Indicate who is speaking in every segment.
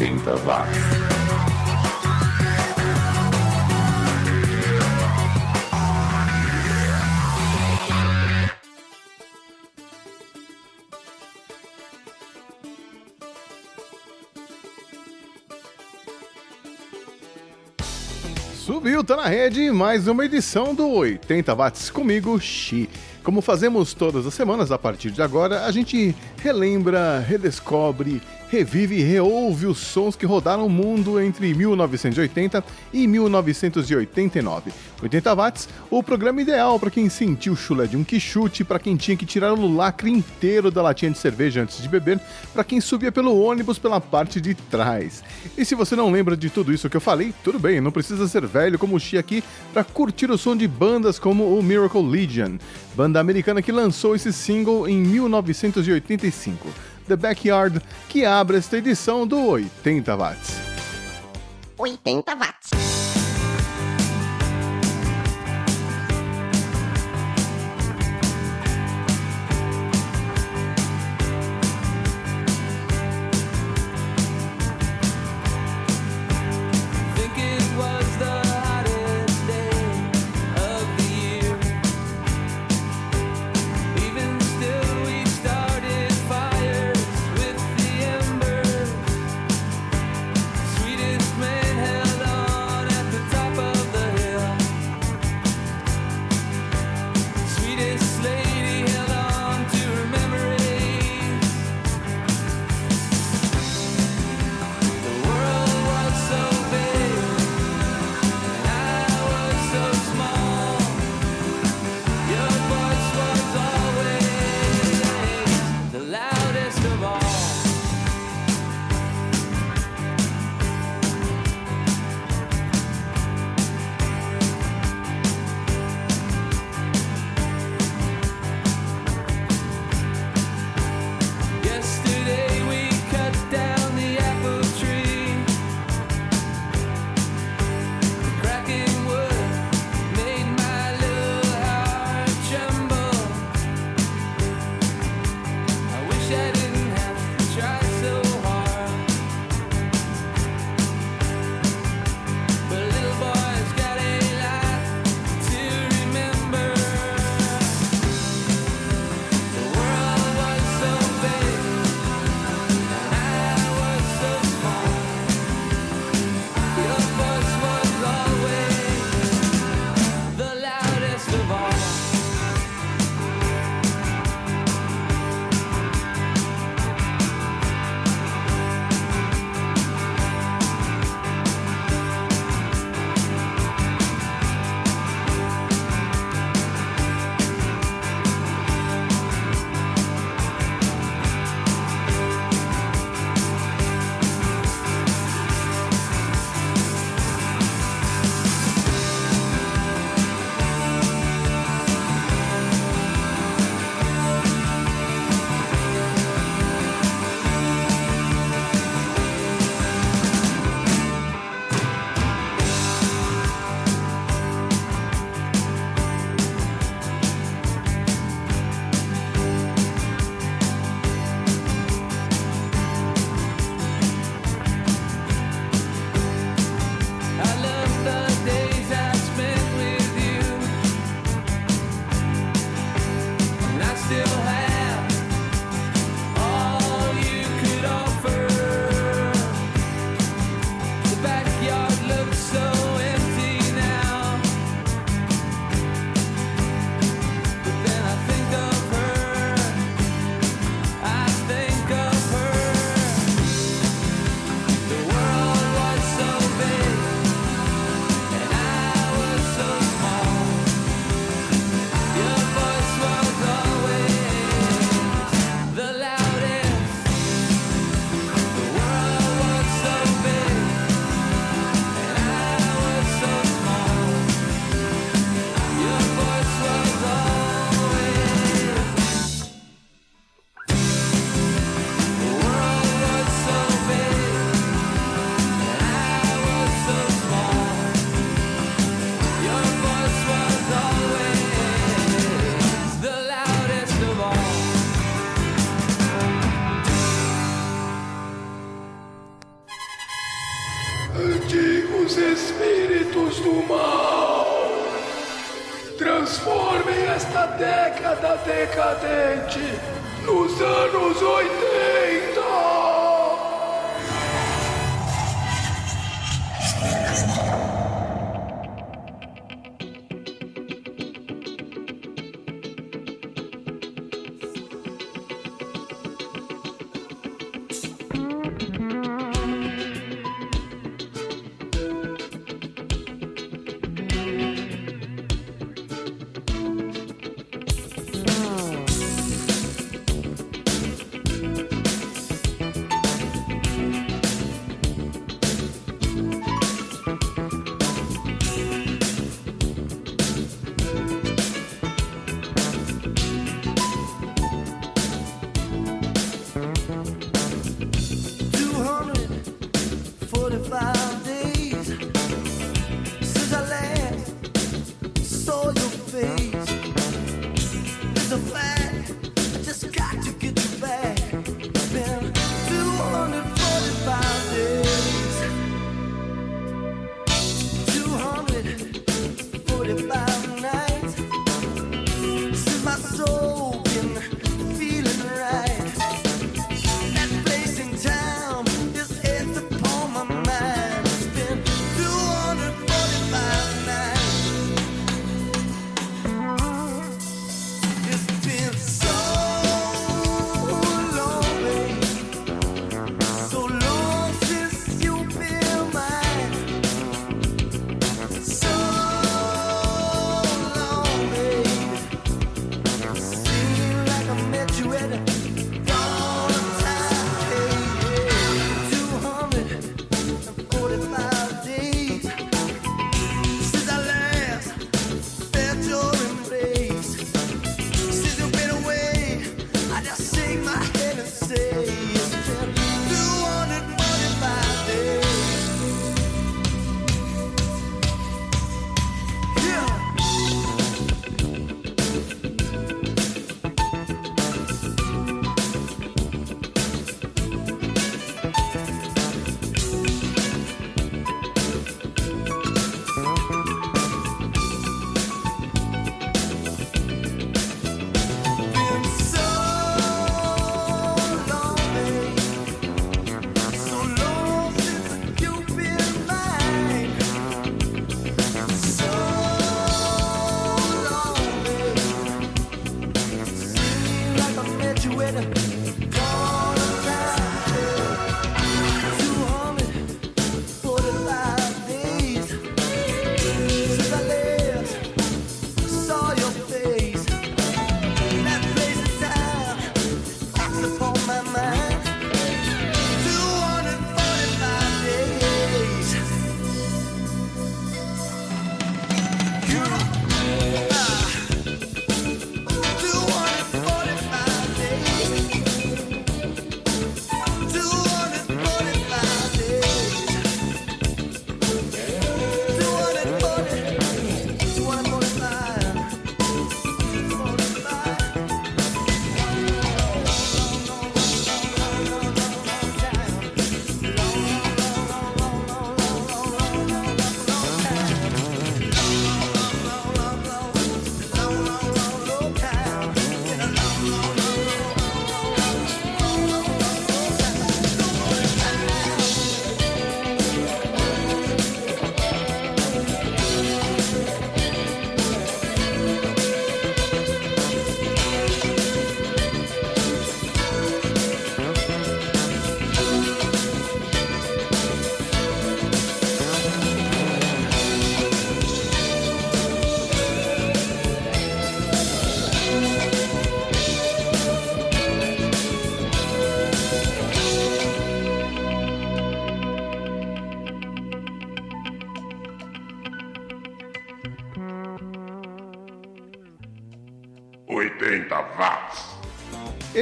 Speaker 1: 80 watts.
Speaker 2: Subiu, tá na rede, mais uma edição do 80 Watts comigo, Xi. Como fazemos todas as semanas, a partir de agora, a gente relembra, redescobre revive e reouve os sons que rodaram o mundo entre 1980 e 1989. 80 watts, o programa ideal para quem sentiu o chulé de um quichute, para quem tinha que tirar o lacre inteiro da latinha de cerveja antes de beber, para quem subia pelo ônibus pela parte de trás. E se você não lembra de tudo isso que eu falei, tudo bem, não precisa ser velho como o Xi aqui para curtir o som de bandas como o Miracle Legion, banda americana que lançou esse single em 1985. The Backyard, que abre esta edição do 80 Watts.
Speaker 3: 80 Watts.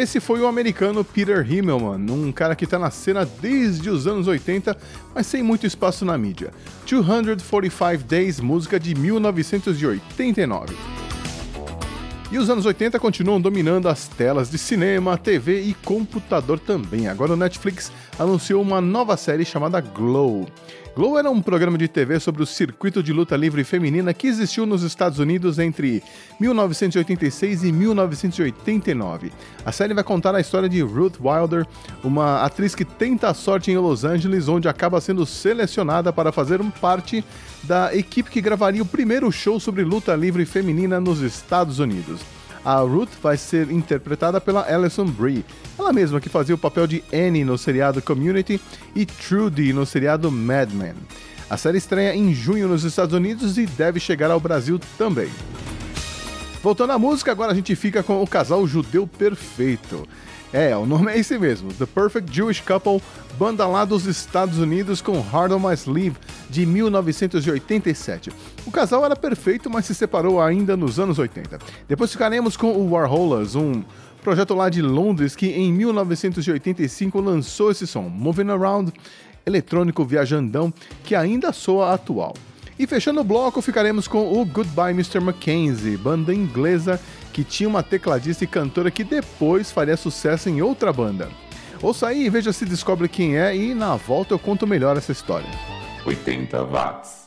Speaker 2: Esse foi o americano Peter Himmelman, um cara que está na cena desde os anos 80, mas sem muito espaço na mídia. 245 Days, música de 1989. E os anos 80 continuam dominando as telas de cinema, TV e computador também. Agora o Netflix anunciou uma nova série chamada Glow. Glow era um programa de TV sobre o circuito de luta livre feminina que existiu nos Estados Unidos entre 1986 e 1989. A série vai contar a história de Ruth Wilder, uma atriz que tenta a sorte em Los Angeles, onde acaba sendo selecionada para fazer parte da equipe que gravaria o primeiro show sobre luta livre feminina nos Estados Unidos. A Ruth vai ser interpretada pela Alison Brie, ela mesma que fazia o papel de Annie no seriado Community e Trudy no seriado Mad Men. A série estreia em junho nos Estados Unidos e deve chegar ao Brasil também. Voltando à música, agora a gente fica com o casal judeu perfeito. É, o nome é esse mesmo, The Perfect Jewish Couple, banda lá dos Estados Unidos com Hard on My Sleeve, de 1987. O casal era perfeito, mas se separou ainda nos anos 80. Depois ficaremos com o Warholas, um projeto lá de Londres que em 1985 lançou esse som, Moving Around, eletrônico viajandão, que ainda soa atual. E fechando o bloco, ficaremos com o Goodbye Mr. Mackenzie, banda inglesa que tinha uma tecladista e cantora que depois faria sucesso em outra banda. Ouça aí veja se descobre quem é e na volta eu conto melhor essa história.
Speaker 3: 80 watts.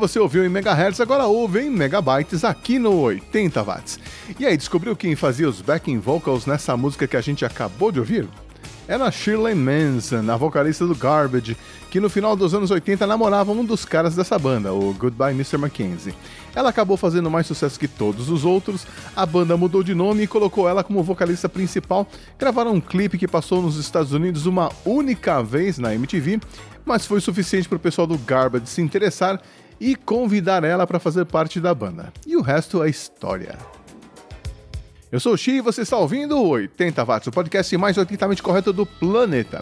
Speaker 2: Você ouviu em megahertz agora ouve em megabytes aqui no 80 watts. E aí, descobriu quem fazia os backing vocals nessa música que a gente acabou de ouvir? Era Shirley Manson, a vocalista do Garbage, que no final dos anos 80 namorava um dos caras dessa banda, o Goodbye Mr. Mackenzie. Ela acabou fazendo mais sucesso que todos os outros, a banda mudou de nome e colocou ela como vocalista principal. Gravaram um clipe que passou nos Estados Unidos uma única vez na MTV, mas foi suficiente para o pessoal do Garbage se interessar e convidar ela para fazer parte da banda. E o resto é história. Eu sou o Xi e você está ouvindo o 80 Watts, o podcast mais 80mente correto do planeta.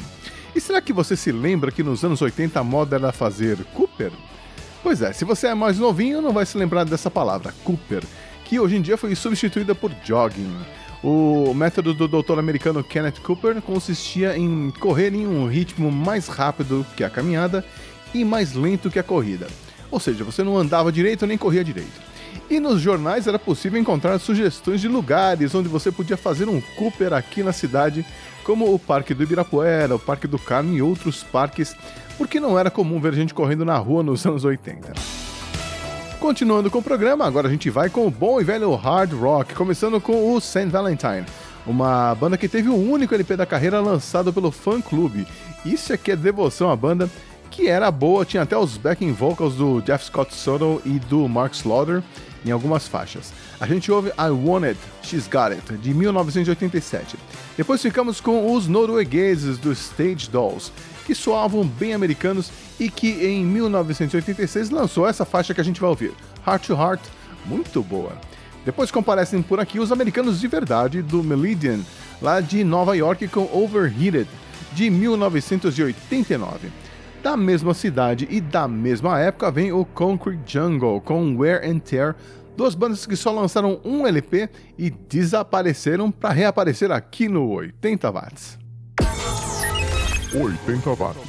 Speaker 2: E será que você se lembra que nos anos 80 a moda era fazer Cooper? Pois é, se você é mais novinho, não vai se lembrar dessa palavra, Cooper, que hoje em dia foi substituída por jogging. O método do doutor americano Kenneth Cooper consistia em correr em um ritmo mais rápido que a caminhada e mais lento que a corrida. Ou seja, você não andava direito nem corria direito. E nos jornais era possível encontrar sugestões de lugares onde você podia fazer um Cooper aqui na cidade, como o Parque do Ibirapuera, o Parque do Carmo e outros parques, porque não era comum ver gente correndo na rua nos anos 80. Continuando com o programa, agora a gente vai com o bom e velho hard rock, começando com o Saint Valentine, uma banda que teve o único LP da carreira lançado pelo Fã Clube. Isso aqui é devoção à banda, que era boa, tinha até os backing vocals do Jeff Scott Soto e do Mark Slaughter, em algumas faixas. A gente ouve I Want It, She's Got It, de 1987. Depois ficamos com os noruegueses do Stage Dolls, que soavam bem americanos e que em 1986 lançou essa faixa que a gente vai ouvir, Heart to Heart, muito boa. Depois comparecem por aqui os americanos de verdade do Meridian, lá de Nova York com Overheated, de 1989. Da mesma cidade e da mesma época vem o Concrete Jungle com Wear and Tear, duas bandas que só lançaram um LP e desapareceram para reaparecer aqui no 80 watts.
Speaker 1: 80 watts.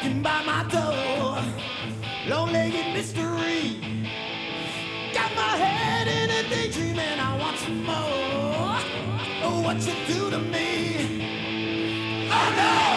Speaker 4: walking by my door, long-legged mystery. Got my head in a daydream and I want some more. Oh, what you do to me? Oh no!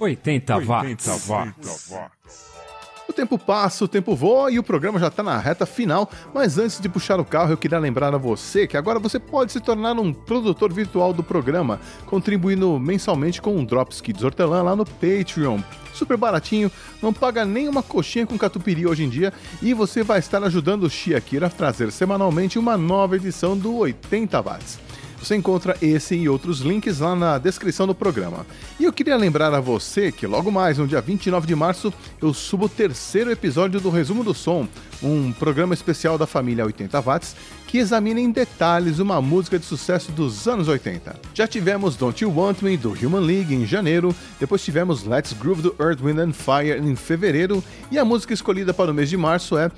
Speaker 5: 80 watts.
Speaker 2: O tempo passa, o tempo voa e o programa já está na reta final, mas antes de puxar o carro, eu queria lembrar a você que agora você pode se tornar um produtor virtual do programa, contribuindo mensalmente com um Drops Kids Hortelã lá no Patreon. Super baratinho, não paga nem uma coxinha com catupiry hoje em dia e você vai estar ajudando o Chiakira a trazer semanalmente uma nova edição do 80 Watts. Você encontra esse e outros links lá na descrição do programa. E eu queria lembrar a você que logo mais, no dia 29 de março, eu subo o terceiro episódio do Resumo do Som, um programa especial da família 80 Watts que examina em detalhes uma música de sucesso dos anos 80. Já tivemos Don't You Want Me do Human League em janeiro, depois tivemos Let's Groove do Earth, Wind and Fire em fevereiro, e a música escolhida para o mês de março é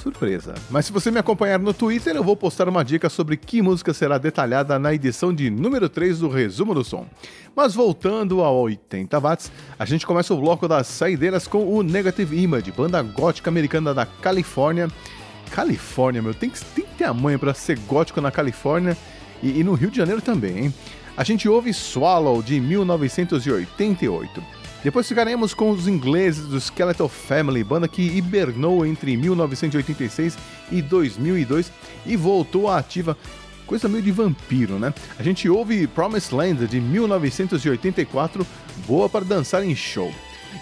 Speaker 2: surpresa. Mas se você me acompanhar no Twitter, eu vou postar uma dica sobre que música será detalhada na edição de número 3 do Resumo do Som. Mas voltando a 80 watts, a gente começa o bloco das saideiras com o Negative Image, banda gótica americana da Califórnia. Califórnia, meu, tem que, tem que ter a manha para ser gótico na Califórnia e, e no Rio de Janeiro também, hein? A gente ouve Swallow de 1988. Depois ficaremos com os ingleses do Skeletal Family, banda que hibernou entre 1986 e 2002 e voltou à ativa. Coisa meio de vampiro, né? A gente ouve Promised Land de 1984, boa para dançar em show.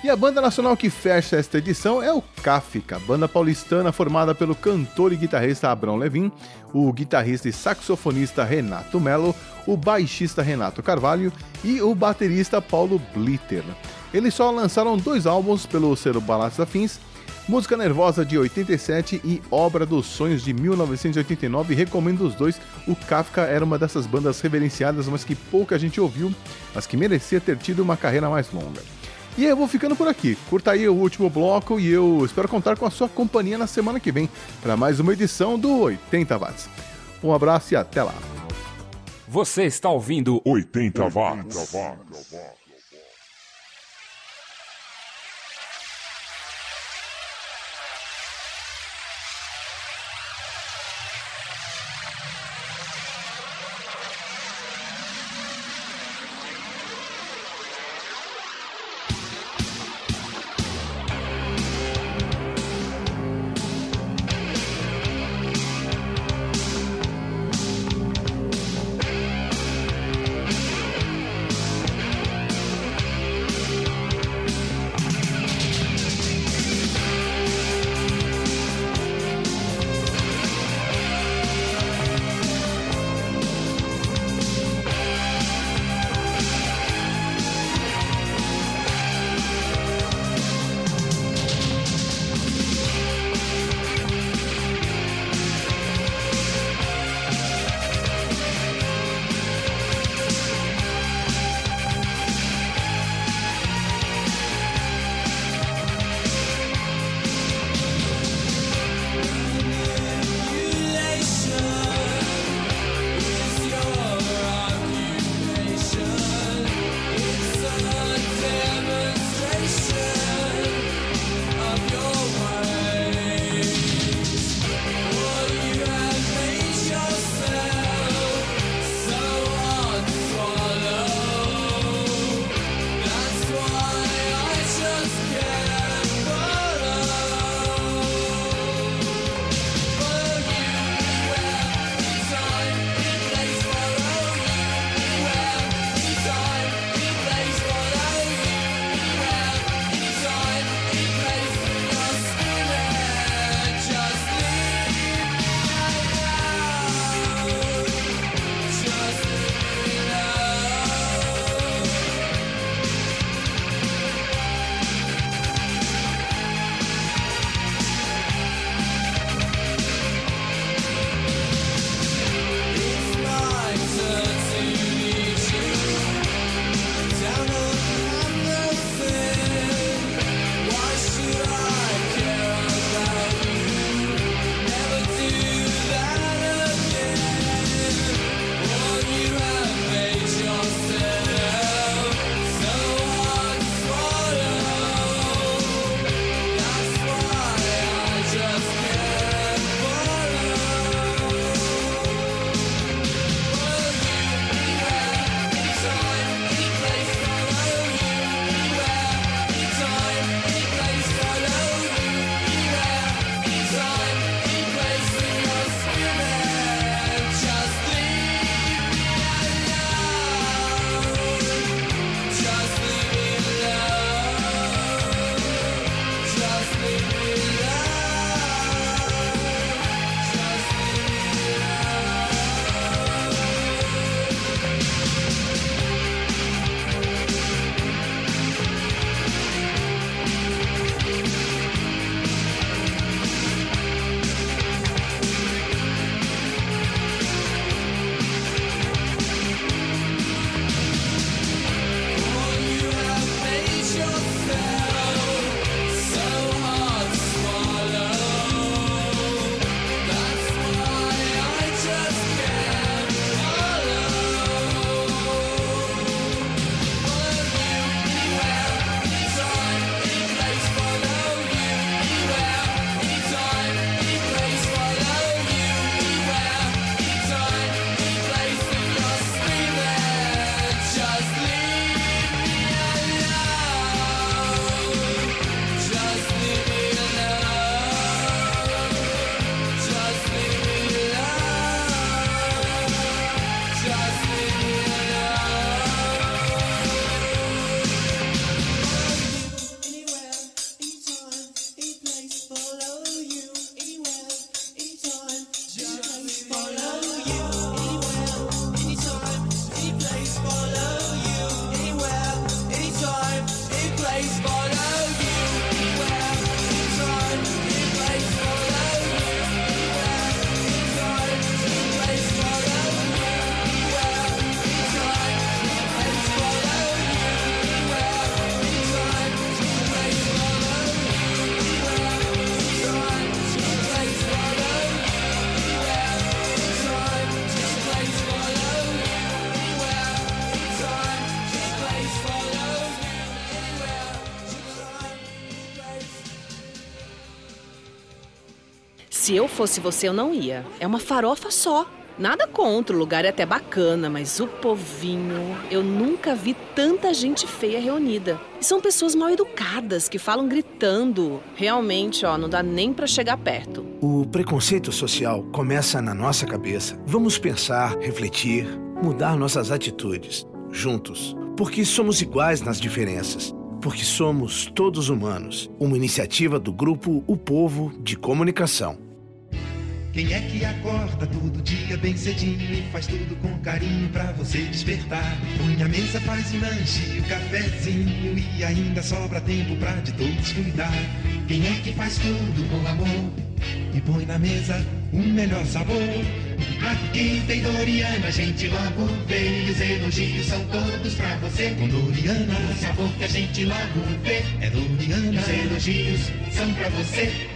Speaker 2: E a banda nacional que fecha esta edição é o Kafka, banda paulistana formada pelo cantor e guitarrista Abrão Levin, o guitarrista e saxofonista Renato Melo, o baixista Renato Carvalho e o baterista Paulo Blitter. Eles só lançaram dois álbuns pelo selo Balanços Afins, Música Nervosa de 87 e Obra dos Sonhos de 1989. Recomendo os dois. O Kafka era uma dessas bandas reverenciadas, mas que pouca gente ouviu, mas que merecia ter tido uma carreira mais longa. E eu vou ficando por aqui. Curta aí o último bloco e eu espero contar com a sua companhia na semana que vem para mais uma edição do 80 Watts. Um abraço e até lá.
Speaker 5: Você está ouvindo
Speaker 1: 80 watts.
Speaker 6: Se eu fosse você, eu não ia. É uma farofa só. Nada contra, o lugar é até bacana, mas o povinho. Eu nunca vi tanta gente feia reunida. E são pessoas mal educadas que falam gritando. Realmente, ó, não dá nem pra chegar perto.
Speaker 7: O preconceito social começa na nossa cabeça. Vamos pensar, refletir, mudar nossas atitudes, juntos. Porque somos iguais nas diferenças. Porque somos todos humanos. Uma iniciativa do grupo O Povo de Comunicação.
Speaker 8: Quem é que acorda todo dia bem cedinho e faz tudo com carinho pra você despertar? Põe a mesa, faz o lanche, o cafezinho e ainda sobra tempo pra de todos cuidar. Quem é que faz tudo com amor e põe na mesa o melhor sabor? Aqui tem Doriana, a gente logo vê os elogios são todos pra você. Com Doriana, o sabor que a gente logo vê é Doriana, os elogios são pra você.